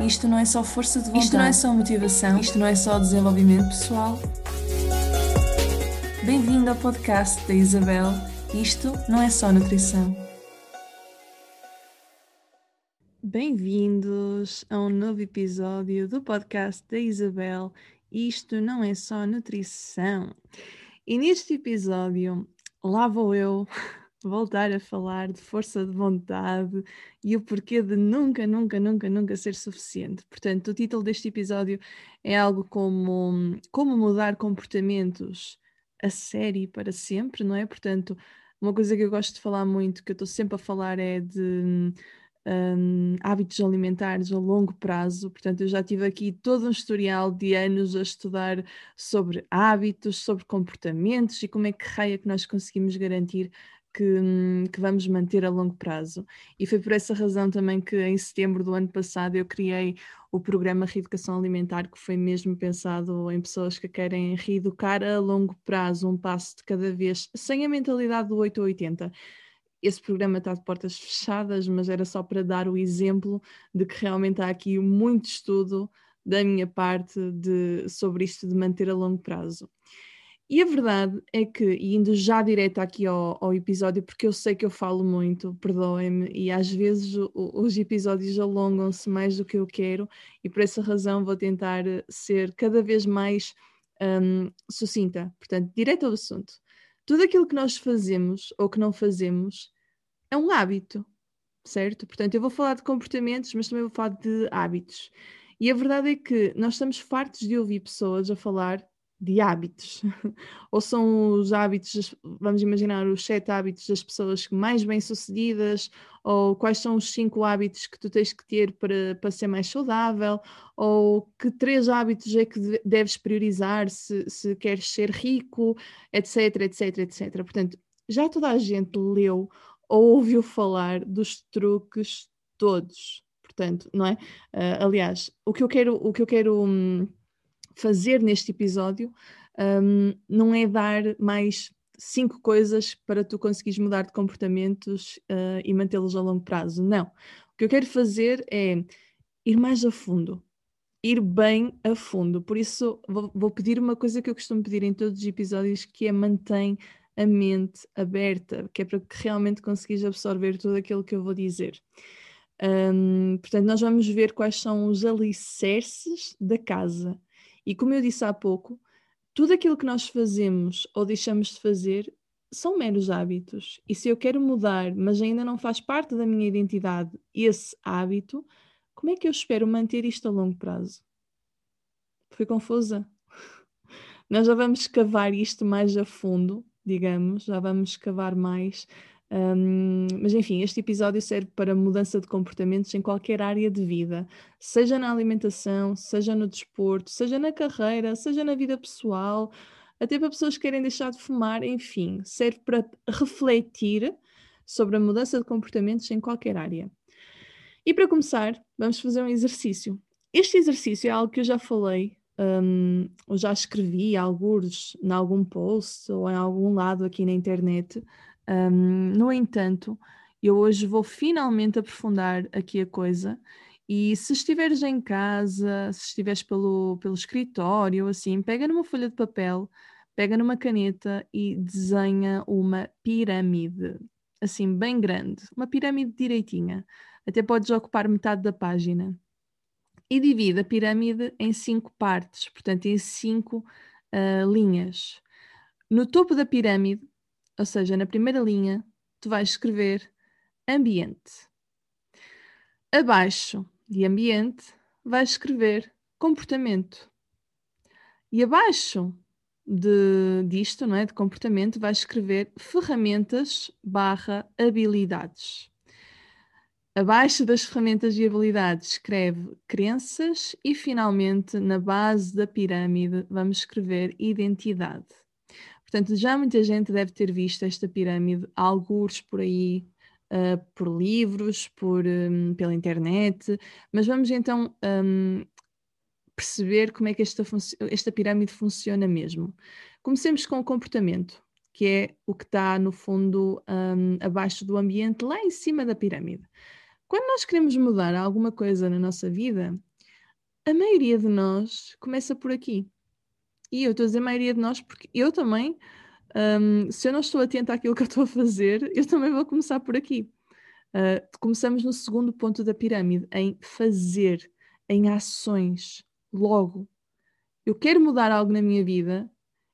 Isto não é só força de vontade. Isto não é só motivação. Isto não é só desenvolvimento pessoal. Bem-vindo ao podcast da Isabel. Isto não é só nutrição. Bem-vindos a um novo episódio do podcast da Isabel. Isto não é só nutrição. E neste episódio, lá vou eu voltar a falar de força de vontade e o porquê de nunca, nunca, nunca, nunca ser suficiente. Portanto, o título deste episódio é algo como como mudar comportamentos a série para sempre, não é? Portanto, uma coisa que eu gosto de falar muito, que eu estou sempre a falar, é de um, hábitos alimentares a longo prazo. Portanto, eu já tive aqui todo um historial de anos a estudar sobre hábitos, sobre comportamentos e como é que raia que nós conseguimos garantir que, hum, que, vamos manter a longo prazo. E foi por essa razão também que em setembro do ano passado eu criei o programa Reeducação Alimentar, que foi mesmo pensado em pessoas que querem reeducar a longo prazo, um passo de cada vez, sem a mentalidade do 8 ou 80 esse programa está de portas fechadas, mas era só para dar o exemplo de que realmente há aqui muito estudo da minha parte de, sobre isto de manter a longo prazo. E a verdade é que, indo já direto aqui ao, ao episódio, porque eu sei que eu falo muito, perdoem-me, e às vezes o, os episódios alongam-se mais do que eu quero, e por essa razão vou tentar ser cada vez mais um, sucinta, portanto, direto ao assunto. Tudo aquilo que nós fazemos ou que não fazemos é um hábito, certo? Portanto, eu vou falar de comportamentos, mas também vou falar de hábitos. E a verdade é que nós estamos fartos de ouvir pessoas a falar de hábitos. Ou são os hábitos, vamos imaginar, os sete hábitos das pessoas mais bem-sucedidas, ou quais são os cinco hábitos que tu tens que ter para, para ser mais saudável, ou que três hábitos é que deves priorizar se, se queres ser rico, etc, etc, etc. Portanto, já toda a gente leu ou ouviu falar dos truques todos. Portanto, não é? Uh, aliás, o que eu quero, o que eu quero um, fazer neste episódio um, não é dar mais cinco coisas para tu conseguires mudar de comportamentos uh, e mantê-los a longo prazo. Não. O que eu quero fazer é ir mais a fundo, ir bem a fundo. Por isso, vou, vou, pedir uma coisa que eu costumo pedir em todos os episódios, que é mantém a mente aberta, que é para que realmente conseguires absorver tudo aquilo que eu vou dizer. Um, portanto, nós vamos ver quais são os alicerces da casa. E como eu disse há pouco, tudo aquilo que nós fazemos ou deixamos de fazer são meros hábitos. E se eu quero mudar, mas ainda não faz parte da minha identidade esse hábito, como é que eu espero manter isto a longo prazo? Fui confusa? Nós já vamos cavar isto mais a fundo, digamos, já vamos cavar mais um, mas enfim, este episódio serve para mudança de comportamentos em qualquer área de vida, seja na alimentação, seja no desporto, seja na carreira, seja na vida pessoal, até para pessoas que querem deixar de fumar, enfim, serve para refletir sobre a mudança de comportamentos em qualquer área. E para começar, vamos fazer um exercício. Este exercício é algo que eu já falei, um, ou já escrevi alguns em algum post ou em algum lado aqui na internet um, no entanto, eu hoje vou finalmente aprofundar aqui a coisa. E se estiveres em casa, se estiveres pelo, pelo escritório, assim, pega numa folha de papel, pega numa caneta e desenha uma pirâmide, assim, bem grande, uma pirâmide direitinha. Até podes ocupar metade da página. E divide a pirâmide em cinco partes, portanto, em cinco uh, linhas. No topo da pirâmide ou seja, na primeira linha, tu vais escrever ambiente. Abaixo de ambiente, vais escrever comportamento. E abaixo de, disto, não é, de comportamento, vais escrever ferramentas barra habilidades. Abaixo das ferramentas e habilidades escreve crenças e finalmente na base da pirâmide vamos escrever identidade. Portanto, já muita gente deve ter visto esta pirâmide, alguns por aí, uh, por livros, por, um, pela internet, mas vamos então um, perceber como é que esta, esta pirâmide funciona mesmo. Comecemos com o comportamento, que é o que está no fundo um, abaixo do ambiente, lá em cima da pirâmide. Quando nós queremos mudar alguma coisa na nossa vida, a maioria de nós começa por aqui. E eu estou a dizer a maioria de nós porque eu também, um, se eu não estou atenta àquilo que eu estou a fazer, eu também vou começar por aqui. Uh, começamos no segundo ponto da pirâmide, em fazer, em ações, logo. Eu quero mudar algo na minha vida,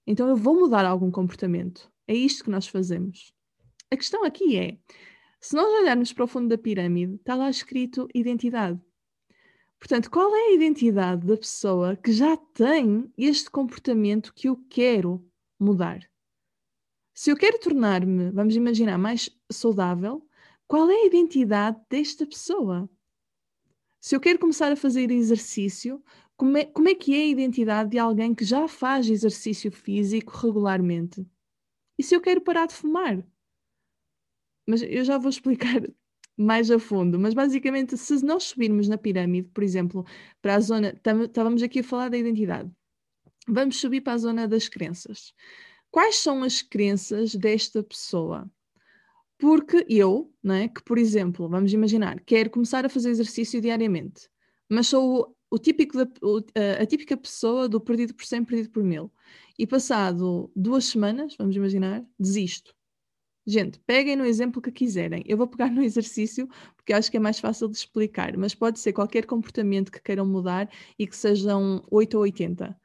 então eu vou mudar algum comportamento. É isto que nós fazemos. A questão aqui é: se nós olharmos para o fundo da pirâmide, está lá escrito identidade. Portanto, qual é a identidade da pessoa que já tem este comportamento que eu quero mudar? Se eu quero tornar-me, vamos imaginar, mais saudável, qual é a identidade desta pessoa? Se eu quero começar a fazer exercício, como é, como é que é a identidade de alguém que já faz exercício físico regularmente? E se eu quero parar de fumar? Mas eu já vou explicar mais a fundo, mas basicamente, se nós subirmos na pirâmide, por exemplo, para a zona, estávamos aqui a falar da identidade, vamos subir para a zona das crenças. Quais são as crenças desta pessoa? Porque eu, né, que por exemplo, vamos imaginar, quero começar a fazer exercício diariamente, mas sou o, o típico da, o, a típica pessoa do perdido por 100, perdido por mil, e passado duas semanas, vamos imaginar, desisto Gente, peguem no exemplo que quiserem. Eu vou pegar no exercício porque acho que é mais fácil de explicar, mas pode ser qualquer comportamento que queiram mudar e que sejam 8 ou 80.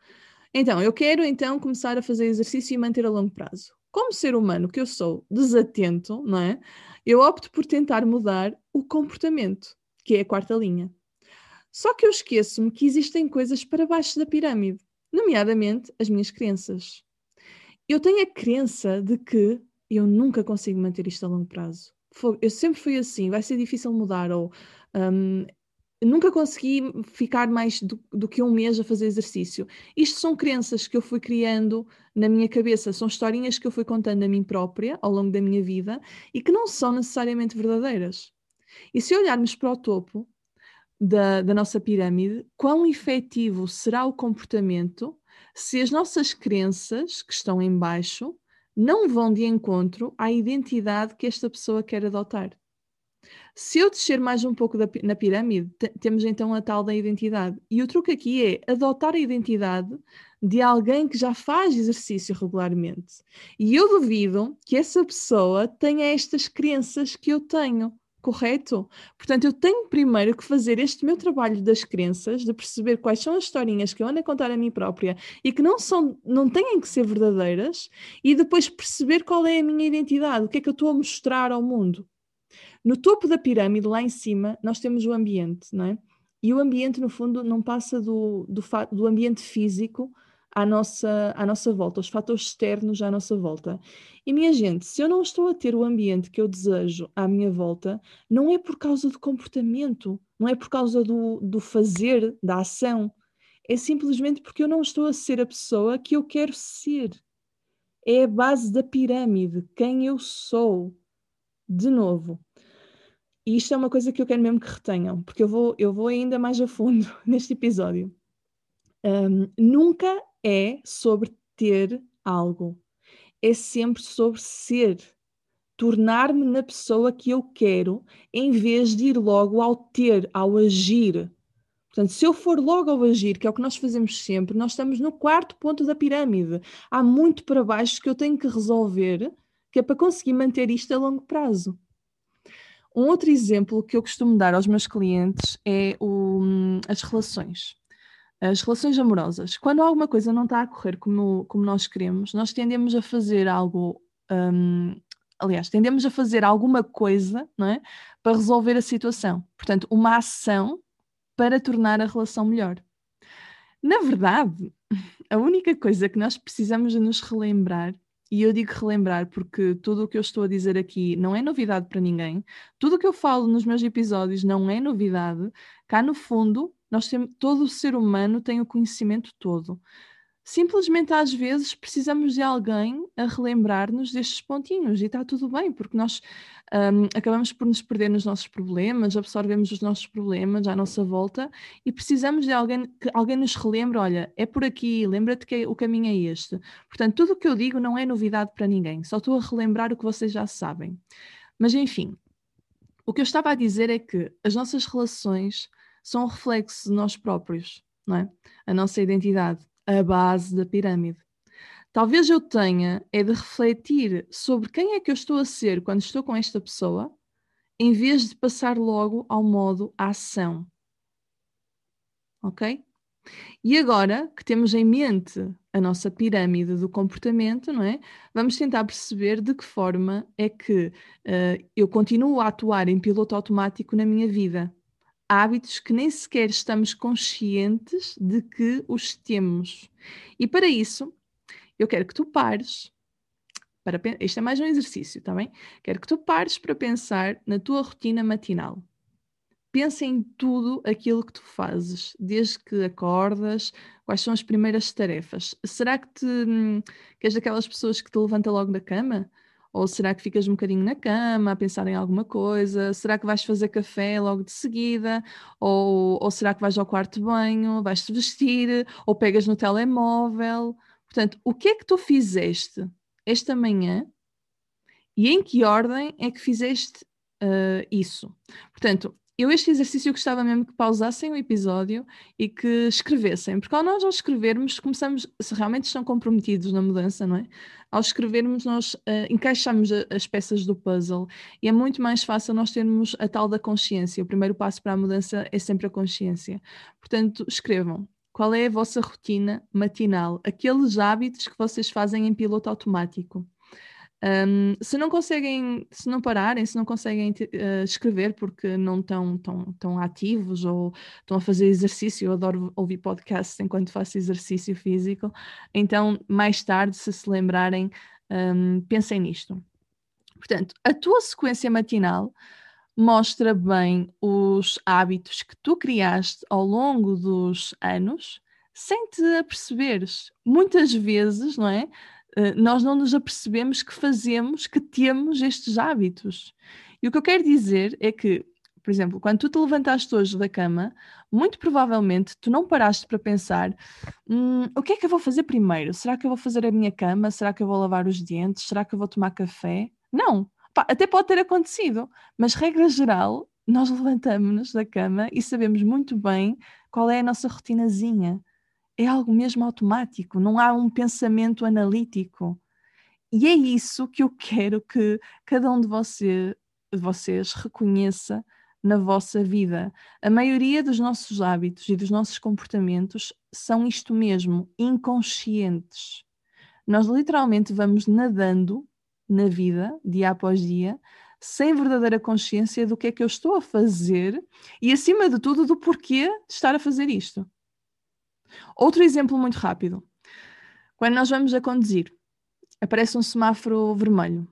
Então, eu quero então começar a fazer exercício e manter a longo prazo. Como ser humano que eu sou desatento, não é? Eu opto por tentar mudar o comportamento, que é a quarta linha. Só que eu esqueço-me que existem coisas para baixo da pirâmide, nomeadamente as minhas crenças. Eu tenho a crença de que eu nunca consigo manter isto a longo prazo. Eu sempre fui assim, vai ser difícil mudar, ou um, nunca consegui ficar mais do, do, que um mês a fazer exercício. Isto são crenças que eu fui criando na minha cabeça, são historinhas que eu fui contando a mim própria ao longo da minha vida e que não são necessariamente verdadeiras. E se olharmos para o topo da, da nossa pirâmide, quão efetivo será o comportamento se as nossas crenças, que estão em baixo, não vão de encontro à identidade que esta pessoa quer adotar. Se eu descer mais um pouco da, na pirâmide, temos então a tal da identidade. E o truque aqui é adotar a identidade de alguém que já faz exercício regularmente. E eu duvido que essa pessoa tenha estas crenças que eu tenho correto? Portanto, eu tenho primeiro que fazer este meu trabalho das crenças, de perceber quais são as historinhas que eu ando a contar a mim própria e que não são, não têm que ser verdadeiras, e depois perceber qual é a minha identidade, o que é que eu estou a mostrar ao mundo. No topo da pirâmide, lá em cima, nós temos o ambiente, não é? E o ambiente, no fundo, não passa do, do, do ambiente físico à nossa, à nossa volta, os fatores externos à nossa volta. E minha gente, se eu não estou a ter o ambiente que eu desejo à minha volta, não é por causa do comportamento, não é por causa do, do fazer, da ação, é simplesmente porque eu não estou a ser a pessoa que eu quero ser. É a base da pirâmide, quem eu sou. De novo. E isto é uma coisa que eu quero mesmo que retenham, porque eu vou, eu vou ainda mais a fundo neste episódio. Um, nunca é sobre ter algo, é sempre sobre ser, tornar-me na pessoa que eu quero, em vez de ir logo ao ter, ao agir. Portanto, se eu for logo ao agir, que é o que nós fazemos sempre, nós estamos no quarto ponto da pirâmide. Há muito para baixo que eu tenho que resolver, que é para conseguir manter isto a longo prazo. Um outro exemplo que eu costumo dar aos meus clientes é o, as relações. As relações amorosas. Quando alguma coisa não está a correr como, como nós queremos, nós tendemos a fazer algo. Um, aliás, tendemos a fazer alguma coisa não é? para resolver a situação. Portanto, uma ação para tornar a relação melhor. Na verdade, a única coisa que nós precisamos de nos relembrar, e eu digo relembrar porque tudo o que eu estou a dizer aqui não é novidade para ninguém, tudo o que eu falo nos meus episódios não é novidade, cá no fundo nós temos, todo o ser humano tem o conhecimento todo. Simplesmente às vezes precisamos de alguém a relembrar-nos destes pontinhos e está tudo bem, porque nós um, acabamos por nos perder nos nossos problemas, absorvemos os nossos problemas à nossa volta e precisamos de alguém que alguém nos relembre: olha, é por aqui, lembra-te que o caminho é este. Portanto, tudo o que eu digo não é novidade para ninguém, só estou a relembrar o que vocês já sabem. Mas enfim, o que eu estava a dizer é que as nossas relações são um reflexo de nós próprios, não é? A nossa identidade, a base da pirâmide. Talvez eu tenha é de refletir sobre quem é que eu estou a ser quando estou com esta pessoa, em vez de passar logo ao modo ação. Ok? E agora que temos em mente a nossa pirâmide do comportamento, não é? Vamos tentar perceber de que forma é que uh, eu continuo a atuar em piloto automático na minha vida. Hábitos que nem sequer estamos conscientes de que os temos. E para isso, eu quero que tu pares. Para, este é mais um exercício, tá bem? Quero que tu pares para pensar na tua rotina matinal pensa em tudo aquilo que tu fazes, desde que acordas, quais são as primeiras tarefas. Será que, te, hum, que és daquelas pessoas que te levanta logo da cama? Ou será que ficas um bocadinho na cama a pensar em alguma coisa? Será que vais fazer café logo de seguida? Ou, ou será que vais ao quarto de banho? Vais-te vestir? Ou pegas no telemóvel? Portanto, o que é que tu fizeste esta manhã e em que ordem é que fizeste uh, isso? Portanto, eu este exercício gostava mesmo que pausassem o episódio e que escrevessem, porque ao nós ao escrevermos começamos, se realmente estão comprometidos na mudança, não é? Ao escrevermos nós uh, encaixamos as peças do puzzle e é muito mais fácil nós termos a tal da consciência. O primeiro passo para a mudança é sempre a consciência. Portanto, escrevam. Qual é a vossa rotina matinal? Aqueles hábitos que vocês fazem em piloto automático. Um, se não conseguem, se não pararem, se não conseguem uh, escrever porque não estão tão, tão ativos ou estão a fazer exercício, eu adoro ouvir podcasts enquanto faço exercício físico, então mais tarde, se se lembrarem, um, pensem nisto. Portanto, a tua sequência matinal mostra bem os hábitos que tu criaste ao longo dos anos sem te aperceberes. Muitas vezes, não é? Eh, nós não nos apercebemos que fazemos, que temos estes hábitos. E o que eu quero dizer é que, por exemplo, quando tu te levantaste hoje da cama, muito provavelmente tu não paraste para pensar hum, o que é que eu vou fazer primeiro? Será que eu vou fazer a minha cama? Será que eu vou lavar os dentes? Será que eu vou tomar café? Não. Pá, até pode ter acontecido, mas regra geral, nós levantamos-nos da cama e sabemos muito bem qual é a nossa rotinazinha é algo mesmo automático, não há um pensamento analítico. E é isso que eu quero que cada um de você, vocês reconheça na vossa vida. A maioria dos nossos hábitos e dos nossos comportamentos são isto mesmo, inconscientes. Nós literalmente vamos nadando na vida, dia após dia, sem verdadeira consciência do que é que eu estou a fazer e, acima de tudo, do porquê de estar a fazer isto. Outro exemplo muito rápido. Quando nós vamos a conduzir, aparece um semáforo vermelho.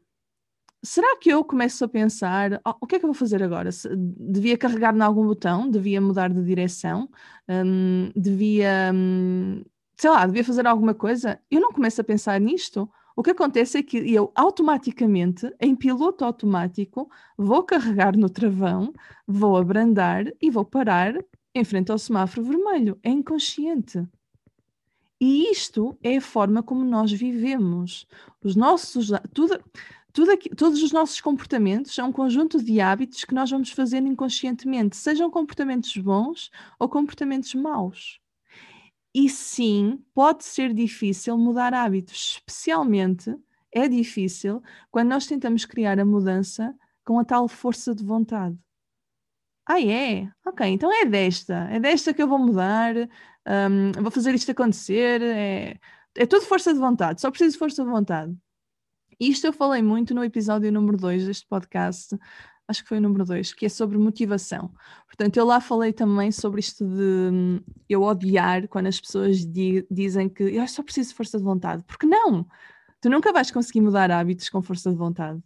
Será que eu começo a pensar oh, o que é que eu vou fazer agora? Devia carregar em algum botão? Devia mudar de direção? Um, devia, um, sei lá, devia fazer alguma coisa? Eu não começo a pensar nisto. O que acontece é que eu automaticamente, em piloto automático, vou carregar no travão, vou abrandar e vou parar em frente ao semáforo vermelho. É inconsciente. E isto é a forma como nós vivemos. Os nossos, tudo, tudo aqui, todos os nossos comportamentos são um conjunto de hábitos que nós vamos fazendo inconscientemente, sejam comportamentos bons ou comportamentos maus. E sim, pode ser difícil mudar hábitos, especialmente é difícil quando nós tentamos criar a mudança com a tal força de vontade. Ah, é? Ok, então é desta. É desta que eu vou mudar. Um, vou fazer isto acontecer. É, é tudo força de vontade. Só preciso de força de vontade. Isto eu falei muito no episódio número 2 deste podcast. Acho que foi o número 2, que é sobre motivação. Portanto, eu lá falei também sobre isto de hum, eu odiar quando as pessoas di dizem que eu só preciso de força de vontade. Porque não! Tu nunca vais conseguir mudar hábitos com força de vontade.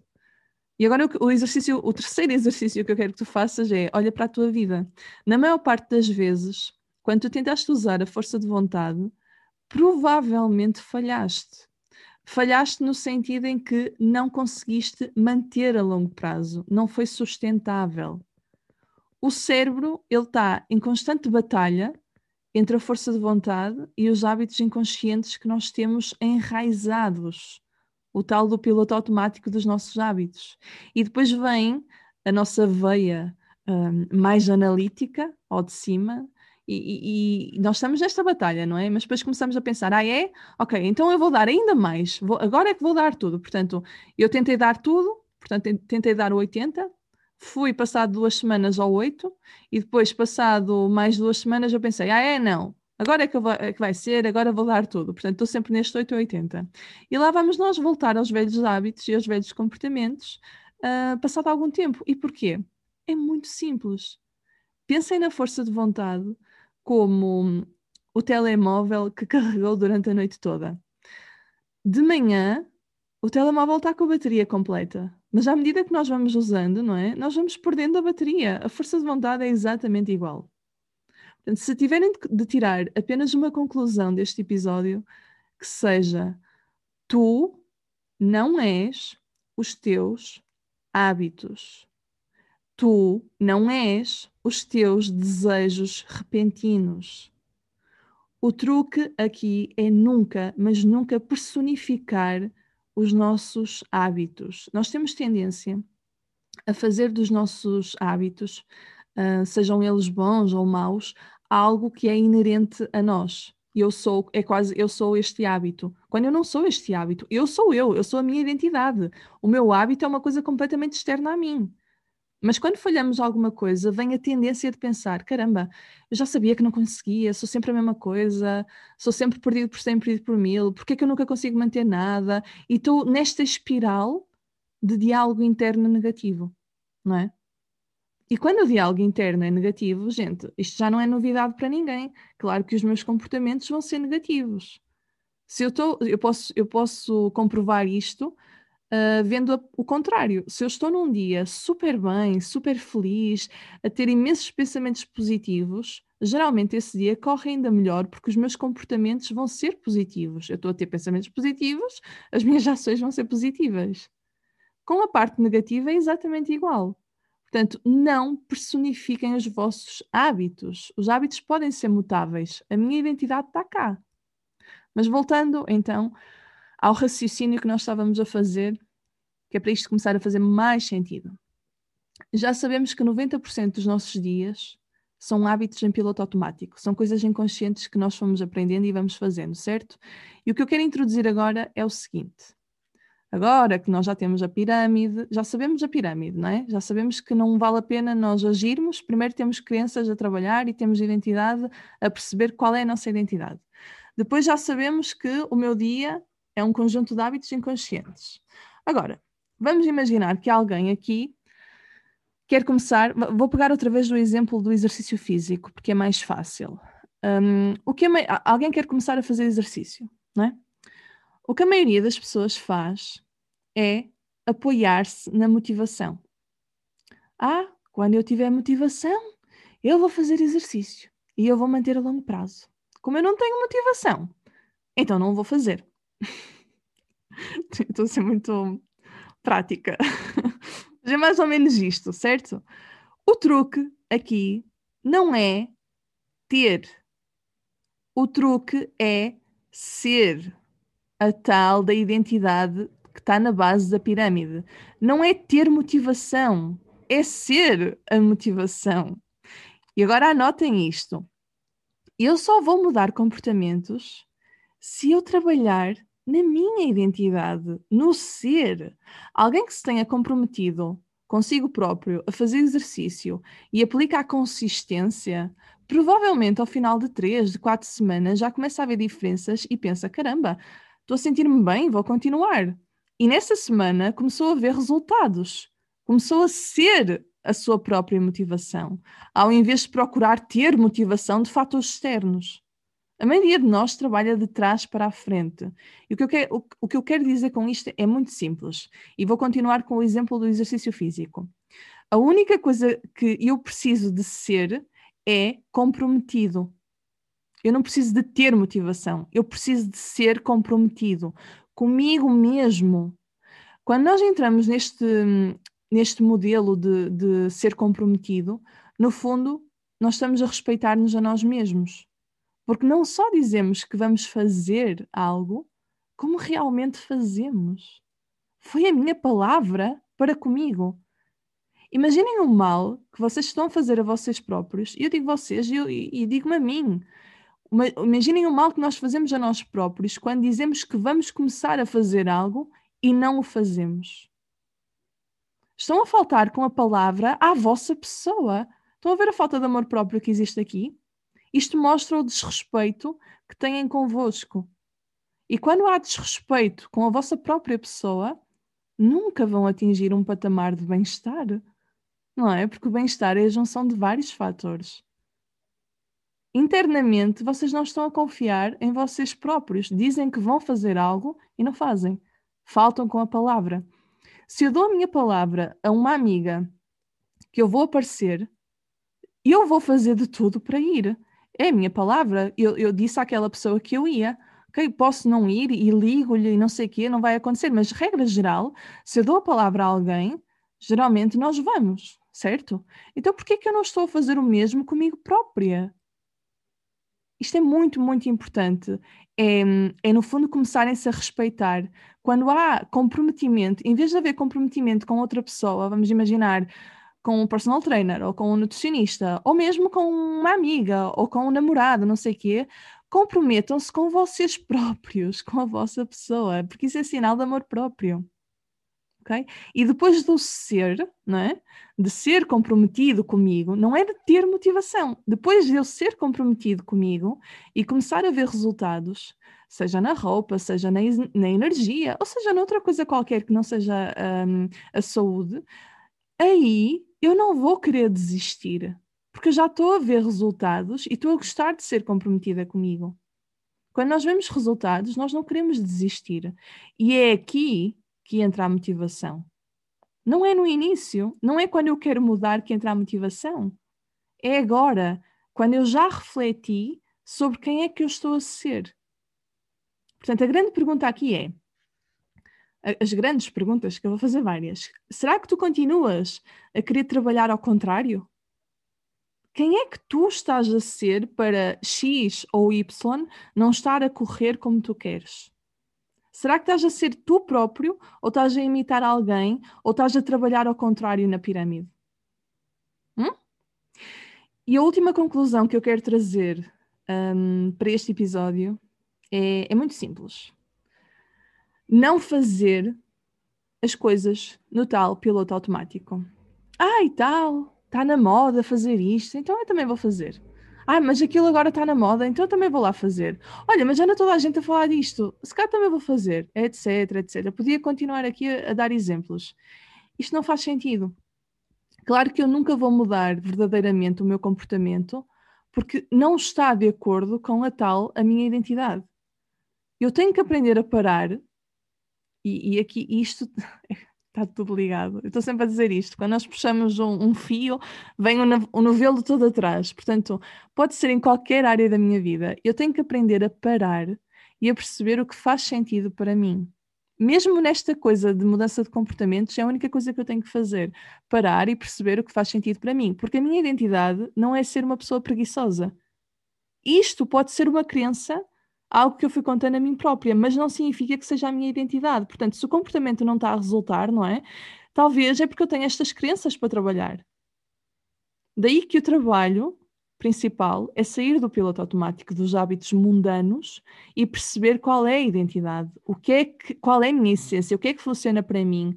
E agora o exercício, o terceiro exercício que eu quero que tu faças é olha para a tua vida. Na maior parte das vezes, quando tu tentaste usar a força de vontade, provavelmente falhaste. Falhaste no sentido em que não conseguiste manter a longo prazo, não foi sustentável. O cérebro, ele está em constante batalha entre a força de vontade e os hábitos inconscientes que nós temos enraizados o tal do piloto automático dos nossos hábitos. E depois vem a nossa veia um, mais analítica, ao de cima, E, e, e, nós estamos nesta batalha, não é? Mas depois começamos a pensar: ah, é? Ok, então eu vou dar ainda mais, vou, agora é que vou dar tudo. Portanto, eu tentei dar tudo, portanto, tentei dar o 80, fui passado duas semanas ao 8, e depois, passado mais duas semanas, eu pensei: ah, é? Não, agora é que, vou, é que vai ser, agora vou dar tudo. Portanto, estou sempre neste 8 ou 80. E lá vamos nós voltar aos velhos hábitos e aos velhos comportamentos, uh, passado algum tempo. E porquê? É muito simples. Pensem na força de vontade como o telemóvel que carregou durante a noite toda. De manhã, o telemóvel está com a bateria completa, mas à medida que nós vamos usando, não é? Nós vamos perdendo a bateria. A força de vontade é exatamente igual. Portanto, se tiverem de tirar apenas uma conclusão deste episódio, que seja tu não és os teus hábitos. Tu não és os teus desejos repentinos. O truque aqui é nunca, mas nunca personificar os nossos hábitos. Nós temos tendência a fazer dos nossos hábitos, uh, sejam eles bons ou maus, algo que é inerente a nós. Eu sou, é quase, eu sou este hábito. Quando eu não sou este hábito, eu sou eu, eu sou a minha identidade. O meu hábito é uma coisa completamente externa a mim. Mas quando falhamos alguma coisa, vem a tendência de pensar: caramba, eu já sabia que não conseguia, sou sempre a mesma coisa, sou sempre perdido por cem, perdido por mil, porque é que eu nunca consigo manter nada? E estou nesta espiral de diálogo interno negativo, não é? E quando o diálogo interno é negativo, gente, isto já não é novidade para ninguém. Claro que os meus comportamentos vão ser negativos. Se eu, tô, eu, posso, eu posso comprovar isto uh, vendo a, o contrário. Se eu estou num dia super bem, super feliz, a ter imensos pensamentos positivos, geralmente esse dia corre ainda melhor porque os meus comportamentos vão ser positivos. Eu estou a ter pensamentos positivos, as minhas ações vão ser positivas. Com a parte negativa é exatamente igual. Portanto, não personifiquem os vossos hábitos. Os hábitos podem ser mutáveis. A minha identidade está cá. Mas voltando então ao raciocínio que nós estávamos a fazer, que é para isto começar a fazer mais sentido. Já sabemos que 90% dos nossos dias são hábitos em piloto automático, são coisas inconscientes que nós fomos aprendendo e vamos fazendo, certo? E o que eu quero introduzir agora é o seguinte. Agora que nós já temos a pirâmide, já sabemos a pirâmide, não é? Já sabemos que não vale a pena nós agirmos, primeiro temos crenças a trabalhar e temos identidade a perceber qual é a nossa identidade. Depois já sabemos que o meu dia é um conjunto de hábitos inconscientes. Agora, vamos imaginar que alguém aqui quer começar. Vou pegar outra vez o exemplo do exercício físico, porque é mais fácil. Um, o que alguém quer começar a fazer exercício, não é? O que a maioria das pessoas faz é apoiar-se na motivação. Ah, quando eu tiver motivação, eu vou fazer exercício e eu vou manter a longo prazo. Como eu não tenho motivação, então não vou fazer. Estou a ser muito prática. Mas é mais ou menos isto, certo? O truque aqui não é ter. O truque é ser a tal da identidade que está na base da pirâmide. Não é ter motivação, é ser a motivação. E agora anotem isto. Eu só vou mudar comportamentos se eu trabalhar na minha identidade, no ser. Alguém que se tenha comprometido consigo próprio a fazer exercício e aplica a consistência, provavelmente ao final de três, de quatro semanas já começa a ver diferenças e pensa: caramba, estou a sentir-me bem, vou continuar. E nessa semana começou a ver resultados, começou a ser a sua própria motivação, ao invés de procurar ter motivação de fatores externos. A maioria de nós trabalha de trás para a frente. E o que, eu quero, o, o que eu quero dizer com isto é muito simples. E vou continuar com o exemplo do exercício físico. A única coisa que eu preciso de ser é comprometido. Eu não preciso de ter motivação, eu preciso de ser comprometido comigo mesmo. Quando nós entramos neste, neste modelo de, de ser comprometido, no fundo, nós estamos a respeitar-nos a nós mesmos. Porque não só dizemos que vamos fazer algo, como realmente fazemos. Foi a minha palavra para comigo. Imaginem o mal que vocês estão a fazer a vocês próprios, e eu digo vocês e, e, e digo-me a mim. Imaginem o mal que nós fazemos a nós próprios quando dizemos que vamos começar a fazer algo e não o fazemos. Estão a faltar com a palavra à vossa pessoa. Estão a ver a falta de amor próprio que existe aqui? Isto mostra o desrespeito que têm convosco. E quando há desrespeito com a vossa própria pessoa, nunca vão atingir um patamar de bem-estar. Não é? Porque o bem-estar é a junção de vários fatores internamente vocês não estão a confiar em vocês próprios. Dizem que vão fazer algo e não fazem. Faltam com a palavra. Se eu dou a minha palavra a uma amiga que eu vou aparecer, eu vou fazer de tudo para ir. É a minha palavra. Eu, eu disse àquela pessoa que eu ia. Ok, posso não ir e ligo-lhe e não sei o quê, não vai acontecer. Mas, regra geral, se eu dou a palavra a alguém, geralmente nós vamos, certo? Então, por que, eu não estou a fazer o mesmo comigo própria? Isto é muito, muito importante. É, é, no fundo, começarem-se a respeitar. Quando há comprometimento, em vez de haver comprometimento com outra pessoa, vamos imaginar com um personal trainer, ou com um nutricionista, ou mesmo com uma amiga, ou com um namorado, não sei o quê, comprometam-se com vocês próprios, com a vossa pessoa, porque isso é sinal de amor próprio E depois do ser, não é? De ser comprometido comigo, não é de ter motivação. Depois de eu ser comprometido comigo e começar a ver resultados, seja na roupa, seja na, na energia, ou seja noutra coisa qualquer que não seja um, a saúde, aí eu não vou querer desistir, porque já estou a ver resultados e estou a gostar de ser comprometida comigo. Quando nós vemos resultados, nós não queremos desistir. E é aqui que entra a motivação. Não é no início, não é quando eu quero mudar que entra a motivação. É agora, quando eu já refleti sobre quem é que eu estou a ser. Portanto, a grande pergunta aqui é: as grandes perguntas, que eu vou fazer várias. Será que tu continuas a querer trabalhar ao contrário? Quem é que tu estás a ser para X ou Y não estar a correr como tu queres? Será que estás a ser tu próprio ou estás a imitar alguém ou estás a trabalhar ao contrário na pirâmide? Hum? E a última conclusão que eu quero trazer um, para este episódio é, é muito simples. Não fazer as coisas no tal piloto automático. Ah, e tal, está na moda fazer isto, então eu também vou fazer. Ah, mas aquilo agora está na moda, então eu também vou lá fazer. Olha, mas anda toda a gente a falar disto, se cá também vou fazer, etc, etc. Podia continuar aqui a, a dar exemplos. Isto não faz sentido. Claro que eu nunca vou mudar verdadeiramente o meu comportamento, porque não está de acordo com a tal a minha identidade. Eu tenho que aprender a parar, e, e aqui isto está tudo ligado. Eu estou sempre a dizer isto. Quando nós puxamos um, um fio, vem o, um novelo todo atrás. Portanto, pode ser em qualquer área da minha vida. Eu tenho que aprender a parar e a perceber o que faz sentido para mim. Mesmo nesta coisa de mudança de comportamentos, é a única coisa que eu tenho que fazer. Parar e perceber o que faz sentido para mim. Porque a minha identidade não é ser uma pessoa preguiçosa. Isto pode ser uma crença algo que eu fui contando a mim própria, mas não significa que seja a minha identidade. Portanto, se o comportamento não está a resultar, não é? Talvez é porque eu tenho estas crenças para trabalhar. Daí que o trabalho principal é sair do piloto automático dos hábitos mundanos e perceber qual é a identidade, o que é que, qual é a minha essência, o que é que funciona para mim,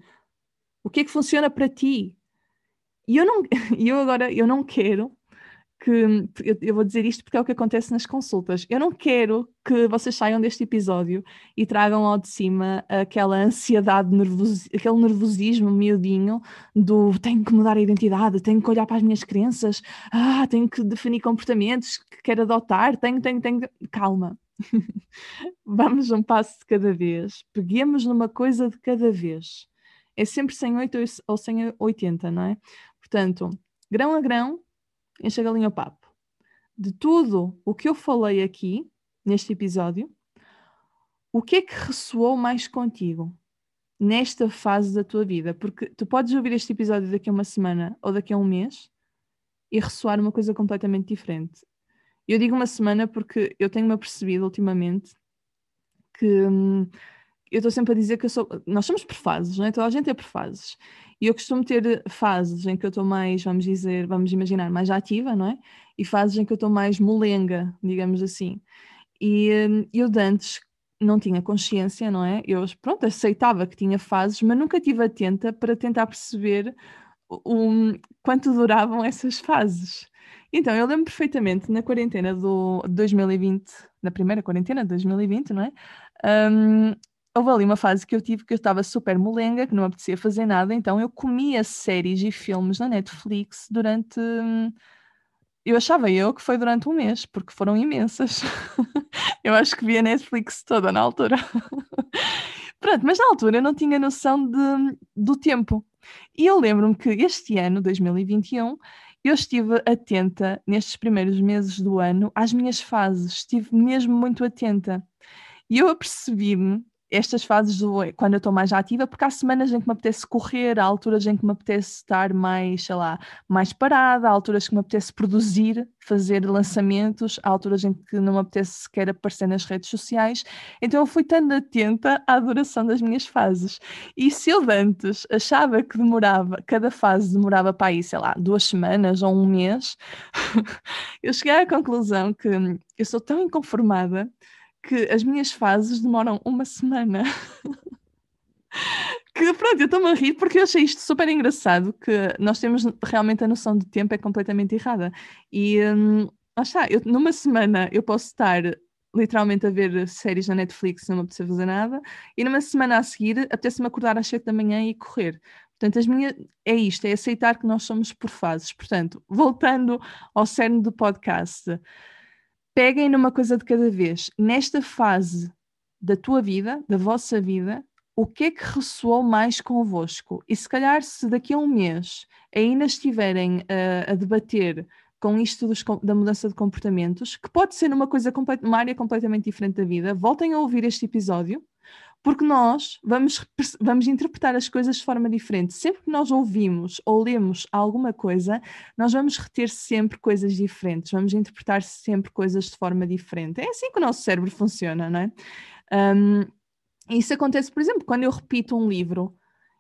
o que é que funciona para ti. E eu não, eu agora eu não quero que eu, eu, vou dizer isto porque é o que acontece nas consultas. Eu não quero que vocês saiam deste episódio e tragam ao de cima aquela ansiedade, nervos, aquele nervosismo miudinho do tenho que mudar a identidade, tenho que olhar para as minhas crenças, ah, tenho que definir comportamentos que quero adotar, tenho, tenho, tenho. Calma. Vamos um passo de cada vez. Peguemos numa coisa de cada vez. É sempre 108 ou 180, não é? Portanto, grão a grão, enche a papo. De tudo o que eu falei aqui, neste episódio, o que é que ressoou mais contigo nesta fase da tua vida? Porque tu podes ouvir este episódio daqui a uma semana ou daqui a um mês e ressoar uma coisa completamente diferente. Eu digo uma semana porque eu tenho-me apercebido ultimamente que hum, eu estou sempre a dizer que eu sou. Nós somos por fases, não é? Toda a gente é por fases. E eu costumo ter fases em que eu estou mais, vamos dizer, vamos imaginar, mais ativa, não é? E fases em que eu estou mais molenga, digamos assim. E hum, eu de antes não tinha consciência, não é? Eu, pronto, aceitava que tinha fases, mas nunca estive atenta para tentar perceber um, quanto duravam essas fases. Então, eu lembro perfeitamente na quarentena do 2020, na primeira quarentena de 2020, não é? Um, houve ali uma fase que eu tive que eu estava super molenga, que não apetecia fazer nada, então eu comia séries e filmes na Netflix durante. Eu achava eu que foi durante um mês, porque foram imensas. eu acho que vi a Netflix toda na altura. Pronto, mas na altura eu não tinha noção de, do tempo. E eu lembro-me que este ano, 2021, eu estive atenta nestes primeiros meses do ano às minhas fases, estive mesmo muito atenta. E eu apercebi-me estas fases do, quando eu estou mais ativa, porque há semanas em que me apetece correr, há alturas em que me apetece estar mais, sei lá, mais parada, há alturas que me apetece produzir, fazer lançamentos, há alturas em que não me apetece sequer aparecer nas redes sociais. Então eu fui tão atenta à duração das minhas fases. E se eu antes achava que demorava, cada fase demorava para aí, sei lá, duas semanas ou um mês, eu cheguei à conclusão que eu sou tão inconformada que as minhas fases demoram uma semana. que pronto, eu estou-me a rir porque eu achei isto super engraçado, que nós temos realmente a noção de tempo é completamente errada. E hum, está, eu, numa semana eu posso estar literalmente a ver séries na Netflix não me apetece fazer nada, e numa semana a seguir apetece-me acordar às 7 da manhã e correr. Portanto, as minhas, é isto, é aceitar que nós somos por fases. Portanto, voltando ao cerne do podcast, peguem numa coisa de cada vez. Nesta fase da tua vida, da vossa vida, o que é que ressoou mais convosco? E se calhar, se daqui a um mês ainda estiverem uh, a debater com isto dos, da mudança de comportamentos, que pode ser uma coisa uma área completamente diferente da vida, voltem a ouvir este episódio porque nós vamos, vamos interpretar as coisas de forma diferente. Sempre que nós ouvimos ou lemos alguma coisa, nós vamos reter sempre coisas diferentes, vamos interpretar sempre coisas de forma diferente. É assim que o nosso cérebro funciona, não é? Um, isso acontece, por exemplo, quando eu repito um livro.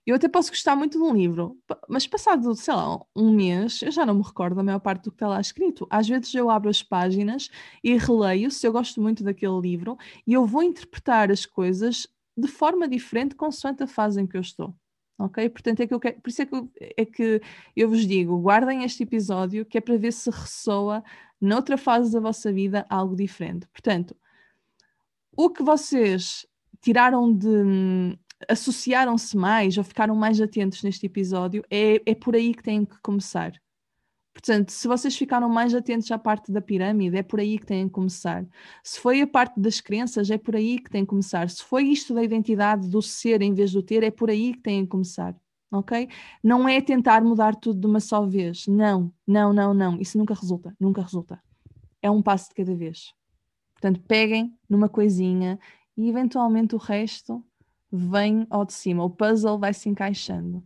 Eu até posso gostar muito de um livro, mas passado, sei lá, um mês, eu já não me recordo da maior parte do que está lá escrito. Às vezes eu abro as páginas e releio, se eu gosto muito daquele livro, e eu vou interpretar as coisas de forma diferente consoante a fase em que eu estou. Ok? Portanto, é que eu quero, por isso é que, eu, é que eu vos digo: guardem este episódio, que é para ver se ressoa noutra fase da vossa vida algo diferente. Portanto, o que vocês tiraram de. associaram-se mais ou ficaram mais atentos neste episódio, é, é por aí que têm que começar. Portanto, se vocês ficaram mais atentos à parte da pirâmide, é por aí que têm que começar. Se foi a parte das crenças, é por aí que têm que começar. Se foi isto da identidade, do ser em vez do ter, é por aí que têm que começar. Ok? Não é tentar mudar tudo de uma só vez. Não, não, não, não. Isso nunca resulta. Nunca resulta. É um passo de cada vez. Portanto, peguem numa coisinha e eventualmente o resto vem ao de cima. O puzzle vai se encaixando.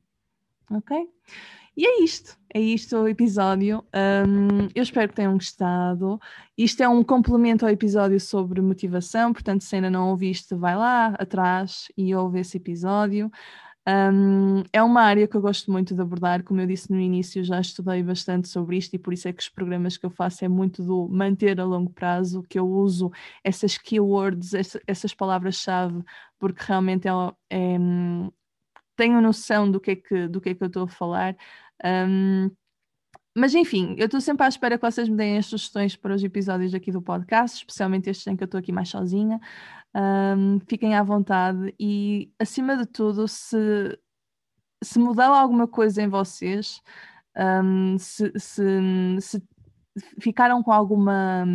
Ok? E é isto, é isto o episódio. Um, eu espero que tenham gostado. Isto é um complemento ao episódio sobre motivação, portanto, se ainda não ouviste, vai lá atrás e ouve esse episódio. Um, é uma área que eu gosto muito de abordar, como eu disse no início, já estudei bastante sobre isto e por isso é que os programas que eu faço é muito do manter a longo prazo, que eu uso essas keywords, essa, essas palavras-chave, porque realmente é, é, tenho noção do que é que, do que, é que eu estou a falar. Um, mas enfim, eu estou sempre à espera que vocês me deem as sugestões para os episódios aqui do podcast, especialmente estes em que eu estou aqui mais sozinha. Um, fiquem à vontade e, acima de tudo, se, se mudar alguma coisa em vocês, um, se, se, se, ficaram com alguma,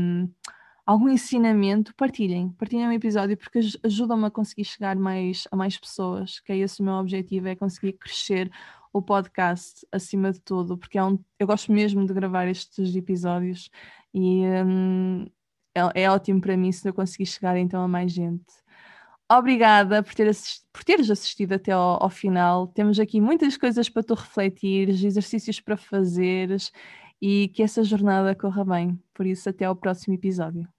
algum ensinamento, partilhem. Partilhem o episódio porque ajudam-me a conseguir chegar mais, a mais pessoas, que é esse o meu objetivo, é conseguir crescer o podcast acima de tudo, porque é um, eu gosto mesmo de gravar estes episódios e um, é, é, ótimo para mim se eu conseguir chegar então a mais gente. Obrigada por, ter por teres assistido até ao, ao final. Temos aqui muitas coisas para tu refletires, exercícios para fazeres e que essa jornada corra bem. Por isso, até ao próximo episódio.